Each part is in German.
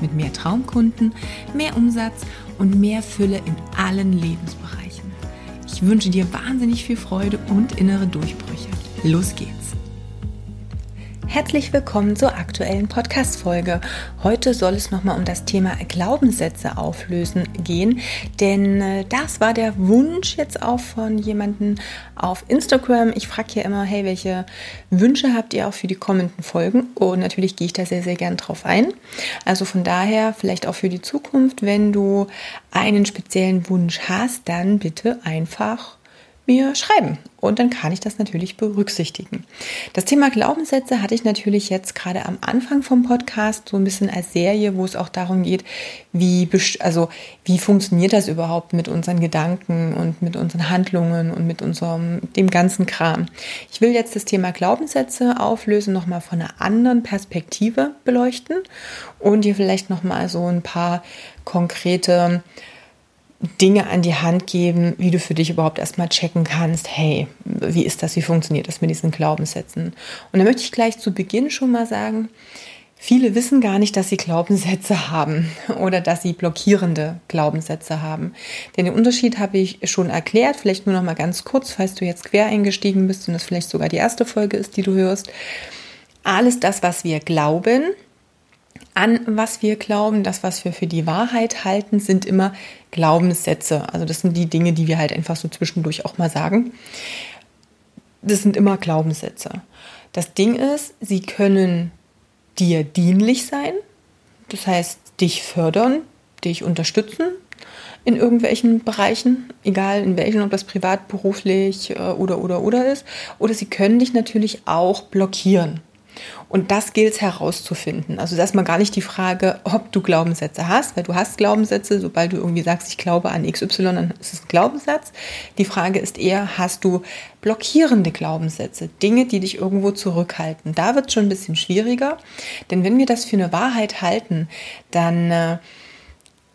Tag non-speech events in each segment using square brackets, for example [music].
mit mehr Traumkunden, mehr Umsatz und mehr Fülle in allen Lebensbereichen. Ich wünsche dir wahnsinnig viel Freude und innere Durchbrüche. Los geht's! Herzlich willkommen zur aktuellen Podcast-Folge. Heute soll es nochmal um das Thema Glaubenssätze auflösen gehen, denn äh, das war der Wunsch jetzt auch von jemandem auf Instagram. Ich frage hier immer, hey, welche Wünsche habt ihr auch für die kommenden Folgen? Und natürlich gehe ich da sehr, sehr gern drauf ein. Also von daher, vielleicht auch für die Zukunft, wenn du einen speziellen Wunsch hast, dann bitte einfach mir schreiben. Und dann kann ich das natürlich berücksichtigen. Das Thema Glaubenssätze hatte ich natürlich jetzt gerade am Anfang vom Podcast so ein bisschen als Serie, wo es auch darum geht, wie, also wie funktioniert das überhaupt mit unseren Gedanken und mit unseren Handlungen und mit unserem, dem ganzen Kram. Ich will jetzt das Thema Glaubenssätze auflösen, nochmal von einer anderen Perspektive beleuchten und dir vielleicht nochmal so ein paar konkrete Dinge an die Hand geben, wie du für dich überhaupt erstmal checken kannst, hey, wie ist das, wie funktioniert das mit diesen Glaubenssätzen? Und da möchte ich gleich zu Beginn schon mal sagen, viele wissen gar nicht, dass sie Glaubenssätze [laughs] haben oder dass sie blockierende Glaubenssätze haben. Denn den Unterschied habe ich schon erklärt, vielleicht nur noch mal ganz kurz, falls du jetzt quer eingestiegen bist und das vielleicht sogar die erste Folge ist, die du hörst. Alles das, was wir glauben, an was wir glauben, das, was wir für die Wahrheit halten, sind immer Glaubenssätze. Also das sind die Dinge, die wir halt einfach so zwischendurch auch mal sagen. Das sind immer Glaubenssätze. Das Ding ist, sie können dir dienlich sein, das heißt dich fördern, dich unterstützen in irgendwelchen Bereichen, egal in welchen, ob das privat, beruflich äh, oder oder oder ist, oder sie können dich natürlich auch blockieren. Und das gilt es herauszufinden. Also das ist mal gar nicht die Frage, ob du Glaubenssätze hast, weil du hast Glaubenssätze. Sobald du irgendwie sagst, ich glaube an XY, dann ist es ein Glaubenssatz. Die Frage ist eher, hast du blockierende Glaubenssätze, Dinge, die dich irgendwo zurückhalten. Da wird es schon ein bisschen schwieriger, denn wenn wir das für eine Wahrheit halten, dann äh,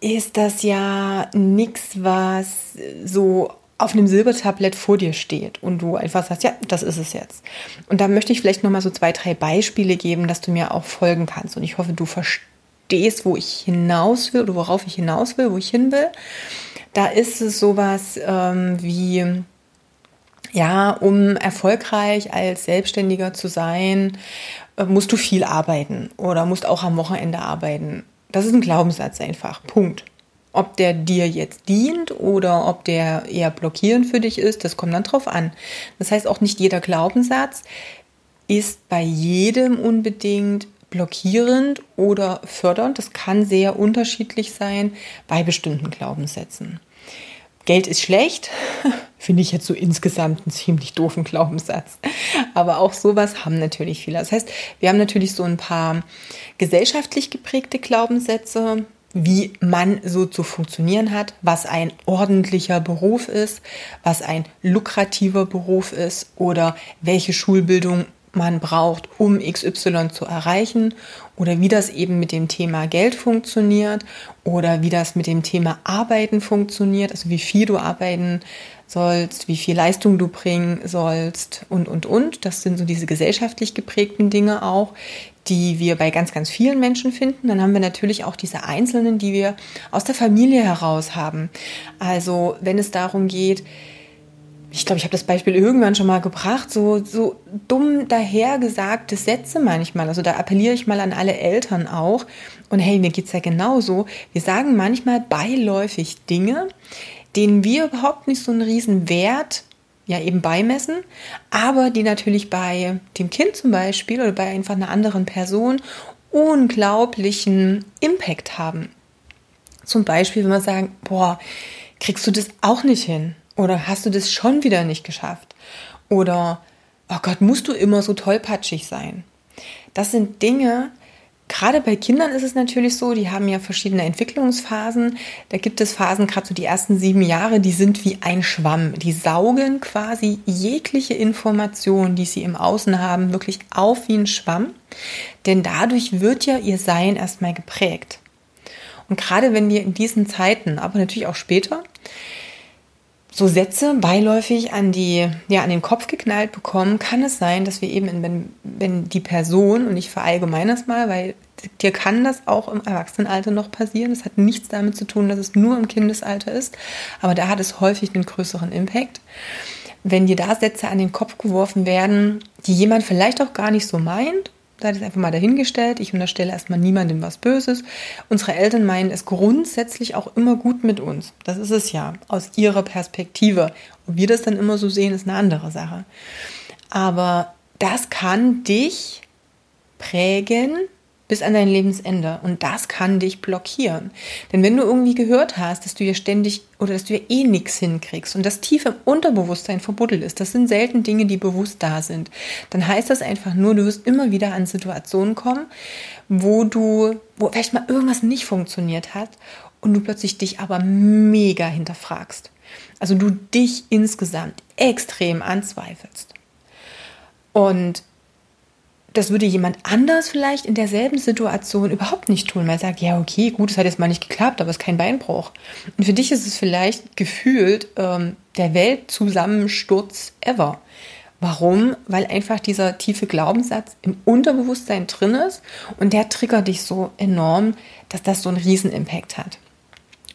ist das ja nichts, was so auf einem Silbertablett vor dir steht und du einfach sagst, ja, das ist es jetzt. Und da möchte ich vielleicht noch mal so zwei, drei Beispiele geben, dass du mir auch folgen kannst. Und ich hoffe, du verstehst, wo ich hinaus will oder worauf ich hinaus will, wo ich hin will. Da ist es sowas ähm, wie, ja, um erfolgreich als Selbstständiger zu sein, äh, musst du viel arbeiten oder musst auch am Wochenende arbeiten. Das ist ein Glaubenssatz einfach. Punkt. Ob der dir jetzt dient oder ob der eher blockierend für dich ist, das kommt dann drauf an. Das heißt, auch nicht jeder Glaubenssatz ist bei jedem unbedingt blockierend oder fördernd. Das kann sehr unterschiedlich sein bei bestimmten Glaubenssätzen. Geld ist schlecht, [laughs] finde ich jetzt so insgesamt einen ziemlich doofen Glaubenssatz. Aber auch sowas haben natürlich viele. Das heißt, wir haben natürlich so ein paar gesellschaftlich geprägte Glaubenssätze, wie man so zu funktionieren hat, was ein ordentlicher Beruf ist, was ein lukrativer Beruf ist oder welche Schulbildung man braucht, um XY zu erreichen oder wie das eben mit dem Thema Geld funktioniert oder wie das mit dem Thema Arbeiten funktioniert, also wie viel du arbeiten sollst, wie viel Leistung du bringen sollst und, und, und. Das sind so diese gesellschaftlich geprägten Dinge auch, die wir bei ganz, ganz vielen Menschen finden. Dann haben wir natürlich auch diese Einzelnen, die wir aus der Familie heraus haben. Also wenn es darum geht, ich glaube, ich habe das Beispiel irgendwann schon mal gebracht, so, so dumm dahergesagte Sätze manchmal. Also da appelliere ich mal an alle Eltern auch. Und hey, mir geht's ja genauso. Wir sagen manchmal beiläufig Dinge, denen wir überhaupt nicht so einen riesen Wert ja eben beimessen, aber die natürlich bei dem Kind zum Beispiel oder bei einfach einer anderen Person unglaublichen Impact haben. Zum Beispiel, wenn wir sagen, boah, kriegst du das auch nicht hin? Oder hast du das schon wieder nicht geschafft? Oder, oh Gott, musst du immer so tollpatschig sein? Das sind Dinge, Gerade bei Kindern ist es natürlich so, die haben ja verschiedene Entwicklungsphasen. Da gibt es Phasen, gerade so die ersten sieben Jahre, die sind wie ein Schwamm. Die saugen quasi jegliche Information, die sie im Außen haben, wirklich auf wie ein Schwamm. Denn dadurch wird ja ihr Sein erstmal geprägt. Und gerade wenn wir in diesen Zeiten, aber natürlich auch später, so Sätze beiläufig an die, ja, an den Kopf geknallt bekommen, kann es sein, dass wir eben, wenn, wenn die Person, und ich verallgemeine das mal, weil dir kann das auch im Erwachsenenalter noch passieren. Das hat nichts damit zu tun, dass es nur im Kindesalter ist, aber da hat es häufig einen größeren Impact. Wenn dir da Sätze an den Kopf geworfen werden, die jemand vielleicht auch gar nicht so meint, da ist einfach mal dahingestellt. Ich unterstelle erstmal niemandem was Böses. Unsere Eltern meinen es grundsätzlich auch immer gut mit uns. Das ist es ja, aus ihrer Perspektive. Ob wir das dann immer so sehen, ist eine andere Sache. Aber das kann dich prägen bis an dein Lebensende. Und das kann dich blockieren. Denn wenn du irgendwie gehört hast, dass du ja ständig oder dass du ja eh nichts hinkriegst und das tief im Unterbewusstsein verbuddelt ist, das sind selten Dinge, die bewusst da sind, dann heißt das einfach nur, du wirst immer wieder an Situationen kommen, wo du, wo vielleicht mal irgendwas nicht funktioniert hat und du plötzlich dich aber mega hinterfragst. Also du dich insgesamt extrem anzweifelst. Und das würde jemand anders vielleicht in derselben Situation überhaupt nicht tun. Man sagt, ja, okay, gut, es hat jetzt mal nicht geklappt, aber es ist kein Beinbruch. Und für dich ist es vielleicht gefühlt ähm, der Weltzusammensturz ever. Warum? Weil einfach dieser tiefe Glaubenssatz im Unterbewusstsein drin ist und der triggert dich so enorm, dass das so einen Riesenimpact hat.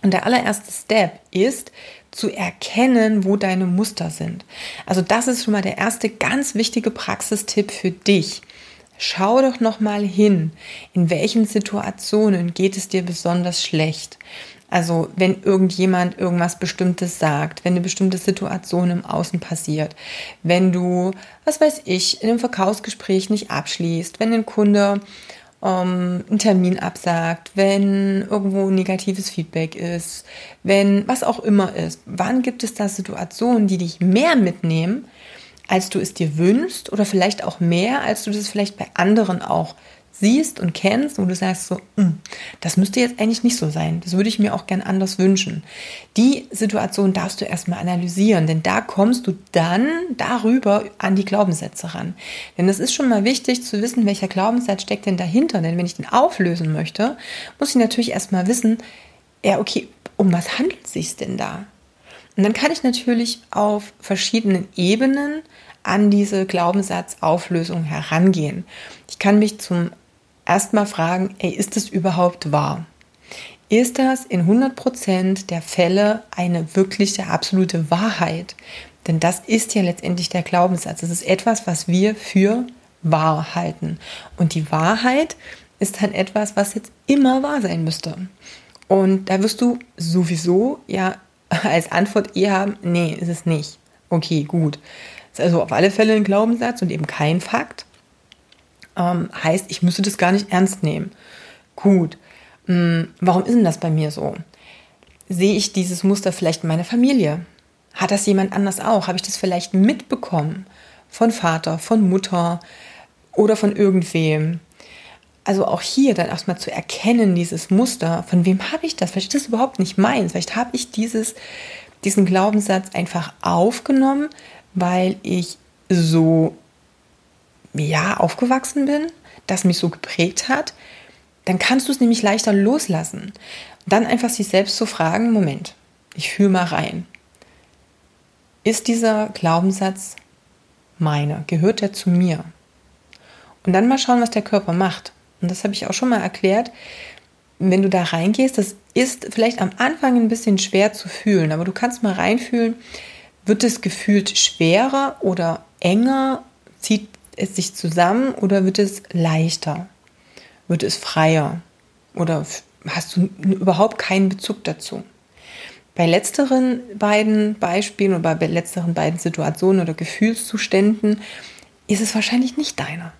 Und der allererste Step ist, zu erkennen, wo deine Muster sind. Also das ist schon mal der erste ganz wichtige Praxistipp für dich. Schau doch noch mal hin, in welchen Situationen geht es dir besonders schlecht. Also wenn irgendjemand irgendwas Bestimmtes sagt, wenn eine bestimmte Situation im Außen passiert, wenn du, was weiß ich, in einem Verkaufsgespräch nicht abschließt, wenn ein Kunde ähm, einen Termin absagt, wenn irgendwo negatives Feedback ist, wenn was auch immer ist. Wann gibt es da Situationen, die dich mehr mitnehmen, als du es dir wünschst oder vielleicht auch mehr, als du das vielleicht bei anderen auch siehst und kennst und du sagst so, hm, das müsste jetzt eigentlich nicht so sein. Das würde ich mir auch gern anders wünschen. Die Situation darfst du erstmal analysieren, denn da kommst du dann darüber an die Glaubenssätze ran. Denn es ist schon mal wichtig zu wissen, welcher Glaubenssatz steckt denn dahinter. Denn wenn ich den auflösen möchte, muss ich natürlich erstmal wissen, ja, okay, um was handelt es sich denn da? Und dann kann ich natürlich auf verschiedenen Ebenen an diese Glaubenssatzauflösung herangehen. Ich kann mich zum ersten Mal fragen, ey, ist es überhaupt wahr? Ist das in 100% der Fälle eine wirkliche, absolute Wahrheit? Denn das ist ja letztendlich der Glaubenssatz. Es ist etwas, was wir für wahr halten. Und die Wahrheit ist dann etwas, was jetzt immer wahr sein müsste. Und da wirst du sowieso ja [laughs] als Antwort eher haben, nee, ist es nicht. Okay, gut. Ist also auf alle Fälle ein Glaubenssatz und eben kein Fakt. Ähm, heißt, ich müsste das gar nicht ernst nehmen. Gut. Hm, warum ist denn das bei mir so? Sehe ich dieses Muster vielleicht in meiner Familie? Hat das jemand anders auch? Habe ich das vielleicht mitbekommen? Von Vater, von Mutter oder von irgendwem? Also auch hier dann erstmal zu erkennen, dieses Muster, von wem habe ich das? Vielleicht ist das überhaupt nicht meins. Vielleicht habe ich dieses, diesen Glaubenssatz einfach aufgenommen, weil ich so, ja, aufgewachsen bin, das mich so geprägt hat. Dann kannst du es nämlich leichter loslassen. dann einfach sich selbst zu fragen, Moment, ich fühle mal rein. Ist dieser Glaubenssatz meine? Gehört er zu mir? Und dann mal schauen, was der Körper macht. Und das habe ich auch schon mal erklärt. Wenn du da reingehst, das ist vielleicht am Anfang ein bisschen schwer zu fühlen, aber du kannst mal reinfühlen, wird es gefühlt schwerer oder enger, zieht es sich zusammen oder wird es leichter? Wird es freier? Oder hast du überhaupt keinen Bezug dazu? Bei letzteren beiden Beispielen oder bei letzteren beiden Situationen oder Gefühlszuständen ist es wahrscheinlich nicht deiner.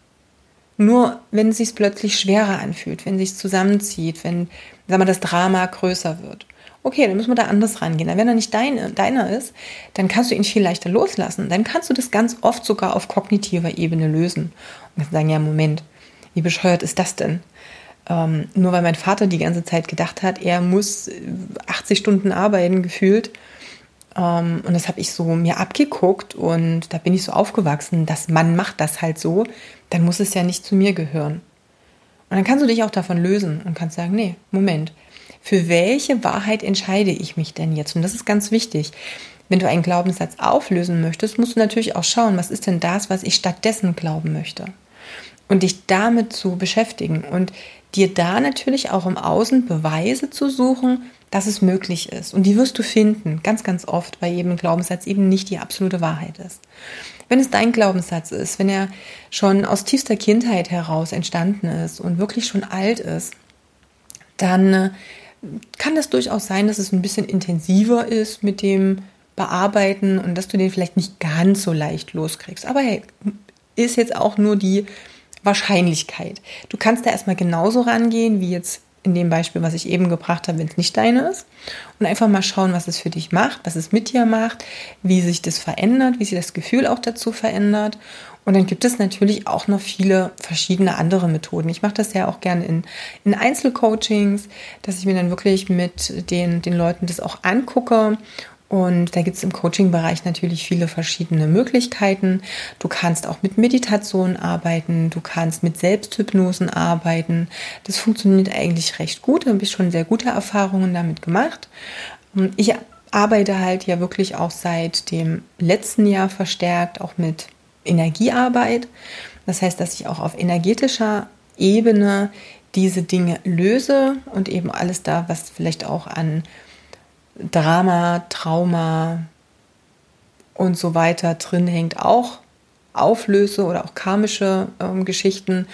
Nur wenn es sich plötzlich schwerer anfühlt, wenn es sich zusammenzieht, wenn sag mal, das Drama größer wird. Okay, dann müssen wir da anders rangehen. Dann, wenn er nicht deine, deiner ist, dann kannst du ihn viel leichter loslassen. Dann kannst du das ganz oft sogar auf kognitiver Ebene lösen. Und sagen, ja, Moment, wie bescheuert ist das denn? Ähm, nur weil mein Vater die ganze Zeit gedacht hat, er muss 80 Stunden arbeiten gefühlt. Ähm, und das habe ich so mir abgeguckt und da bin ich so aufgewachsen, dass man macht das halt so, dann muss es ja nicht zu mir gehören. Und dann kannst du dich auch davon lösen und kannst sagen, nee, Moment, für welche Wahrheit entscheide ich mich denn jetzt? Und das ist ganz wichtig. Wenn du einen Glaubenssatz auflösen möchtest, musst du natürlich auch schauen, was ist denn das, was ich stattdessen glauben möchte. Und dich damit zu beschäftigen und dir da natürlich auch im Außen Beweise zu suchen, dass es möglich ist. Und die wirst du finden, ganz, ganz oft, weil ein Glaubenssatz eben nicht die absolute Wahrheit ist. Wenn es dein Glaubenssatz ist, wenn er schon aus tiefster Kindheit heraus entstanden ist und wirklich schon alt ist, dann äh, kann das durchaus sein, dass es ein bisschen intensiver ist mit dem bearbeiten und dass du den vielleicht nicht ganz so leicht loskriegst. Aber hey, ist jetzt auch nur die Wahrscheinlichkeit. Du kannst da erstmal genauso rangehen wie jetzt in dem Beispiel, was ich eben gebracht habe, wenn es nicht deine ist. Und einfach mal schauen, was es für dich macht, was es mit dir macht, wie sich das verändert, wie sich das Gefühl auch dazu verändert. Und dann gibt es natürlich auch noch viele verschiedene andere Methoden. Ich mache das ja auch gerne in, in Einzelcoachings, dass ich mir dann wirklich mit den, den Leuten das auch angucke und da gibt es im Coaching-Bereich natürlich viele verschiedene Möglichkeiten. Du kannst auch mit Meditation arbeiten, du kannst mit Selbsthypnosen arbeiten. Das funktioniert eigentlich recht gut. Da habe ich schon sehr gute Erfahrungen damit gemacht. Ich arbeite halt ja wirklich auch seit dem letzten Jahr verstärkt auch mit Energiearbeit. Das heißt, dass ich auch auf energetischer Ebene diese Dinge löse und eben alles da, was vielleicht auch an Drama, Trauma und so weiter drin hängt, auch auflöse oder auch karmische ähm, Geschichten.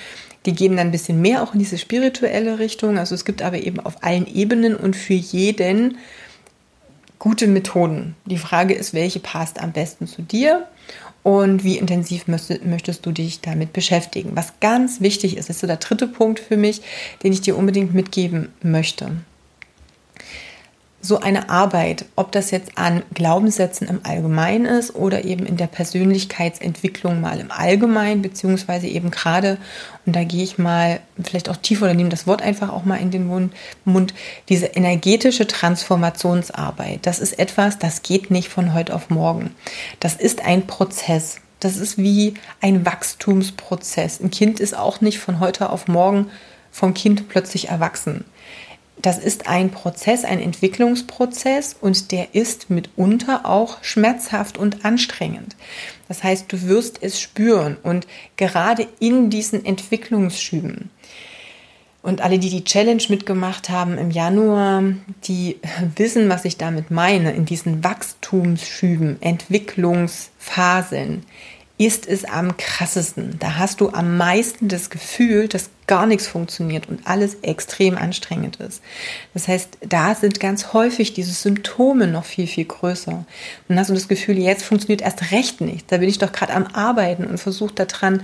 Die gehen dann ein bisschen mehr auch in diese spirituelle Richtung. Also es gibt aber eben auf allen Ebenen und für jeden gute Methoden. Die Frage ist, welche passt am besten zu dir und wie intensiv möchtest du dich damit beschäftigen. Was ganz wichtig ist, ist so der dritte Punkt für mich, den ich dir unbedingt mitgeben möchte so eine Arbeit, ob das jetzt an Glaubenssätzen im Allgemeinen ist oder eben in der Persönlichkeitsentwicklung mal im Allgemeinen, beziehungsweise eben gerade, und da gehe ich mal vielleicht auch tiefer oder nehme das Wort einfach auch mal in den Mund, diese energetische Transformationsarbeit, das ist etwas, das geht nicht von heute auf morgen. Das ist ein Prozess. Das ist wie ein Wachstumsprozess. Ein Kind ist auch nicht von heute auf morgen vom Kind plötzlich erwachsen das ist ein Prozess, ein Entwicklungsprozess und der ist mitunter auch schmerzhaft und anstrengend. Das heißt, du wirst es spüren und gerade in diesen Entwicklungsschüben. Und alle, die die Challenge mitgemacht haben im Januar, die [laughs] wissen, was ich damit meine. In diesen Wachstumsschüben, Entwicklungsphasen, ist es am krassesten. Da hast du am meisten das Gefühl, dass gar nichts funktioniert und alles extrem anstrengend ist. Das heißt, da sind ganz häufig diese Symptome noch viel, viel größer. Dann hast du das Gefühl, jetzt funktioniert erst recht nichts. Da bin ich doch gerade am Arbeiten und versuche daran,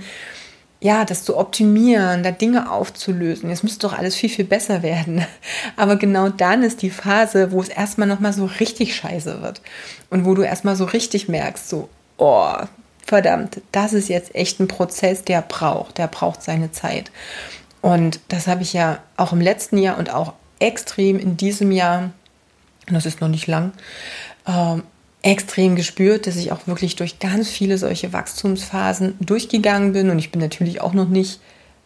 ja, das zu optimieren, da Dinge aufzulösen. Jetzt müsste doch alles viel, viel besser werden. [laughs] Aber genau dann ist die Phase, wo es erstmal nochmal so richtig scheiße wird. Und wo du erstmal so richtig merkst, so, oh, verdammt, das ist jetzt echt ein Prozess, der braucht, der braucht seine Zeit. Und das habe ich ja auch im letzten Jahr und auch extrem in diesem Jahr, das ist noch nicht lang, ähm, extrem gespürt, dass ich auch wirklich durch ganz viele solche Wachstumsphasen durchgegangen bin. Und ich bin natürlich auch noch nicht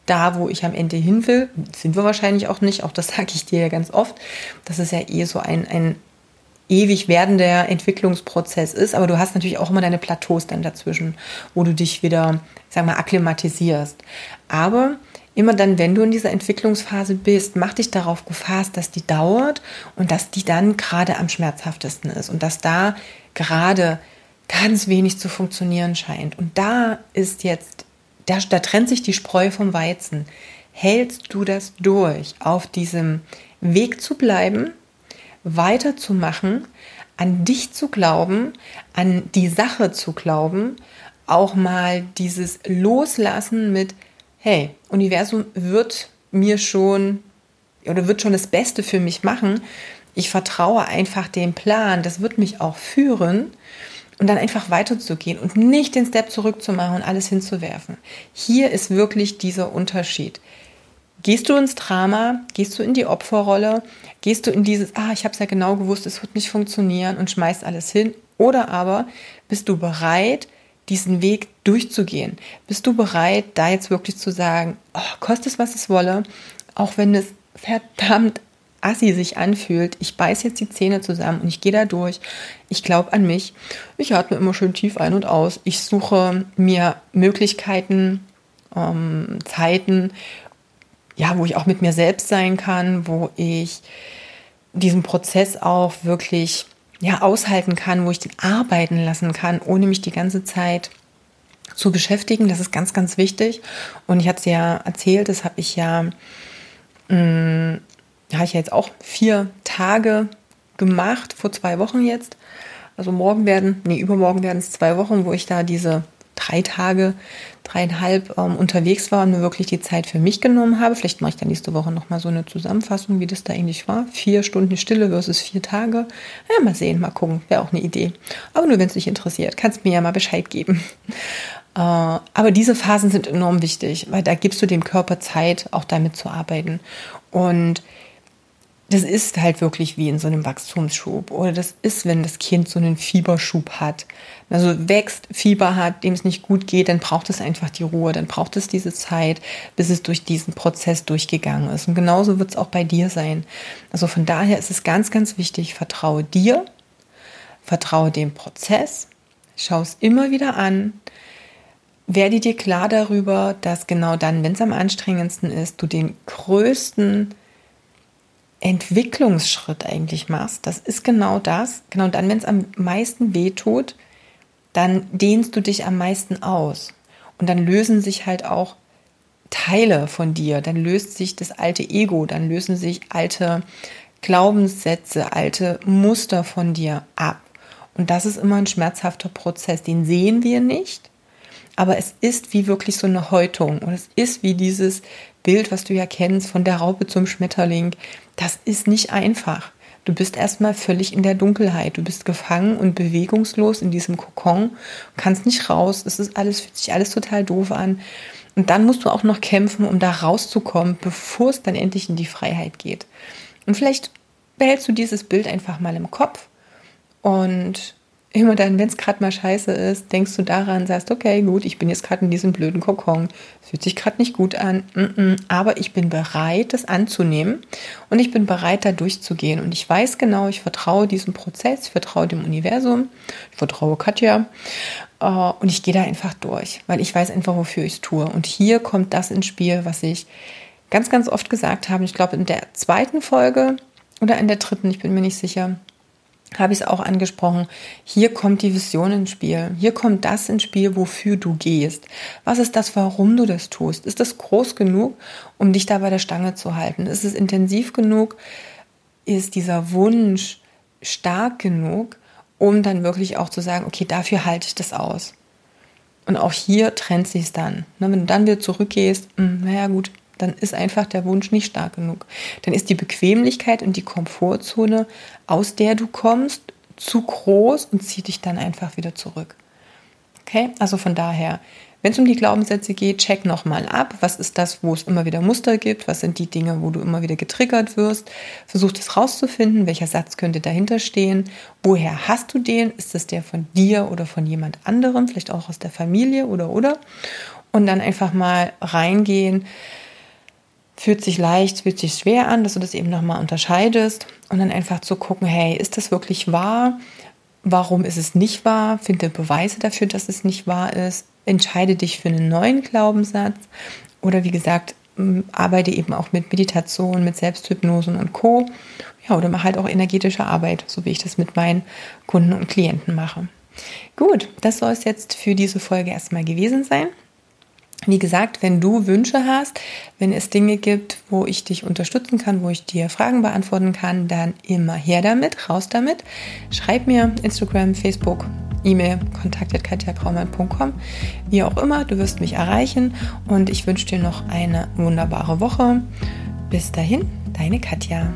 da, wo ich am Ende hin will. Sind wir wahrscheinlich auch nicht. Auch das [laughs] sage ich dir ja ganz oft. Das ist ja eh so ein, ein ewig werdender Entwicklungsprozess ist, aber du hast natürlich auch immer deine Plateaus dann dazwischen, wo du dich wieder, sag mal, akklimatisierst. Aber immer dann, wenn du in dieser Entwicklungsphase bist, mach dich darauf gefasst, dass die dauert und dass die dann gerade am schmerzhaftesten ist und dass da gerade ganz wenig zu funktionieren scheint. Und da ist jetzt, da, da trennt sich die Spreu vom Weizen. Hältst du das durch, auf diesem Weg zu bleiben, weiterzumachen, an dich zu glauben, an die Sache zu glauben, auch mal dieses Loslassen mit, hey, Universum wird mir schon oder wird schon das Beste für mich machen. Ich vertraue einfach dem Plan, das wird mich auch führen und dann einfach weiterzugehen und nicht den Step zurückzumachen und alles hinzuwerfen. Hier ist wirklich dieser Unterschied. Gehst du ins Drama? Gehst du in die Opferrolle? Gehst du in dieses, ah, ich habe es ja genau gewusst, es wird nicht funktionieren und schmeißt alles hin? Oder aber bist du bereit, diesen Weg durchzugehen? Bist du bereit, da jetzt wirklich zu sagen, oh, kostet es, was es wolle, auch wenn es verdammt assi sich anfühlt, ich beiß jetzt die Zähne zusammen und ich gehe da durch. Ich glaube an mich. Ich atme immer schön tief ein und aus. Ich suche mir Möglichkeiten, ähm, Zeiten, ja, wo ich auch mit mir selbst sein kann, wo ich diesen Prozess auch wirklich ja, aushalten kann, wo ich den arbeiten lassen kann, ohne mich die ganze Zeit zu beschäftigen. Das ist ganz, ganz wichtig. Und ich hatte es ja erzählt, das habe ich ja mh, mm, habe ich ja jetzt auch vier Tage gemacht, vor zwei Wochen jetzt. Also morgen werden, nee, übermorgen werden es zwei Wochen, wo ich da diese drei Tage, dreieinhalb ähm, unterwegs war und mir wirklich die Zeit für mich genommen habe. Vielleicht mache ich dann nächste Woche nochmal so eine Zusammenfassung, wie das da eigentlich war. Vier Stunden Stille versus vier Tage. Ja, mal sehen, mal gucken. Wäre auch eine Idee. Aber nur, wenn es dich interessiert, kannst mir ja mal Bescheid geben. [laughs] Äh, aber diese Phasen sind enorm wichtig, weil da gibst du dem Körper Zeit, auch damit zu arbeiten. Und das ist halt wirklich wie in so einem Wachstumsschub. Oder das ist, wenn das Kind so einen Fieberschub hat. Also wächst, Fieber hat, dem es nicht gut geht, dann braucht es einfach die Ruhe, dann braucht es diese Zeit, bis es durch diesen Prozess durchgegangen ist. Und genauso wird es auch bei dir sein. Also von daher ist es ganz, ganz wichtig, vertraue dir, vertraue dem Prozess, schau es immer wieder an, werde dir klar darüber, dass genau dann, wenn es am anstrengendsten ist, du den größten Entwicklungsschritt eigentlich machst, das ist genau das. Genau dann, wenn es am meisten wehtut, dann dehnst du dich am meisten aus. Und dann lösen sich halt auch Teile von dir. Dann löst sich das alte Ego, dann lösen sich alte Glaubenssätze, alte Muster von dir ab. Und das ist immer ein schmerzhafter Prozess. Den sehen wir nicht, aber es ist wie wirklich so eine Häutung. Und es ist wie dieses Bild, was du ja kennst, von der Raupe zum Schmetterling das ist nicht einfach. Du bist erstmal völlig in der Dunkelheit. Du bist gefangen und bewegungslos in diesem Kokon, kannst nicht raus. Es ist alles, fühlt sich alles total doof an. Und dann musst du auch noch kämpfen, um da rauszukommen, bevor es dann endlich in die Freiheit geht. Und vielleicht behältst du dieses Bild einfach mal im Kopf und immer dann, wenn es gerade mal scheiße ist, denkst du daran, sagst, okay, gut, ich bin jetzt gerade in diesem blöden Kokon. Es fühlt sich gerade nicht gut an, aber ich bin bereit, das anzunehmen und ich bin bereit, da durchzugehen. Und ich weiß genau, ich vertraue diesem Prozess, ich vertraue dem Universum, ich vertraue Katja äh, und ich gehe da einfach durch, weil ich weiß einfach, wofür ich es tue. Und hier kommt das ins Spiel, was ich ganz, ganz oft gesagt habe. Ich glaube, in der zweiten Folge oder in der dritten, ich bin mir nicht sicher, habe ich es auch angesprochen, hier kommt die Vision ins Spiel. Hier kommt das ins Spiel, wofür du gehst. Was ist das, warum du das tust? Ist das groß genug, um dich da bei der Stange zu halten? Ist es intensiv genug? Ist dieser Wunsch stark genug, um dann wirklich auch zu sagen, okay, dafür halte ich das aus? Und auch hier trennt sich es dann. Ne, wenn du dann wieder zurückgehst, hm, naja gut, dann ist einfach der Wunsch nicht stark genug. Dann ist die Bequemlichkeit und die Komfortzone, aus der du kommst, zu groß und zieht dich dann einfach wieder zurück. Okay, also von daher, wenn es um die Glaubenssätze geht, check nochmal ab. Was ist das, wo es immer wieder Muster gibt? Was sind die Dinge, wo du immer wieder getriggert wirst? Versuch das rauszufinden. Welcher Satz könnte dahinter stehen? Woher hast du den? Ist es der von dir oder von jemand anderem? Vielleicht auch aus der Familie oder oder? Und dann einfach mal reingehen fühlt sich leicht, fühlt sich schwer an, dass du das eben nochmal unterscheidest und dann einfach zu gucken, hey, ist das wirklich wahr? Warum ist es nicht wahr? Finde Beweise dafür, dass es nicht wahr ist. Entscheide dich für einen neuen Glaubenssatz oder wie gesagt, arbeite eben auch mit Meditation, mit Selbsthypnosen und Co. Ja, oder mach halt auch energetische Arbeit, so wie ich das mit meinen Kunden und Klienten mache. Gut, das soll es jetzt für diese Folge erstmal gewesen sein. Wie gesagt, wenn du Wünsche hast, wenn es Dinge gibt, wo ich dich unterstützen kann, wo ich dir Fragen beantworten kann, dann immer her damit, raus damit. Schreib mir Instagram, Facebook, E-Mail, kontakt.katjakraumann.com, wie auch immer, du wirst mich erreichen und ich wünsche dir noch eine wunderbare Woche. Bis dahin, deine Katja.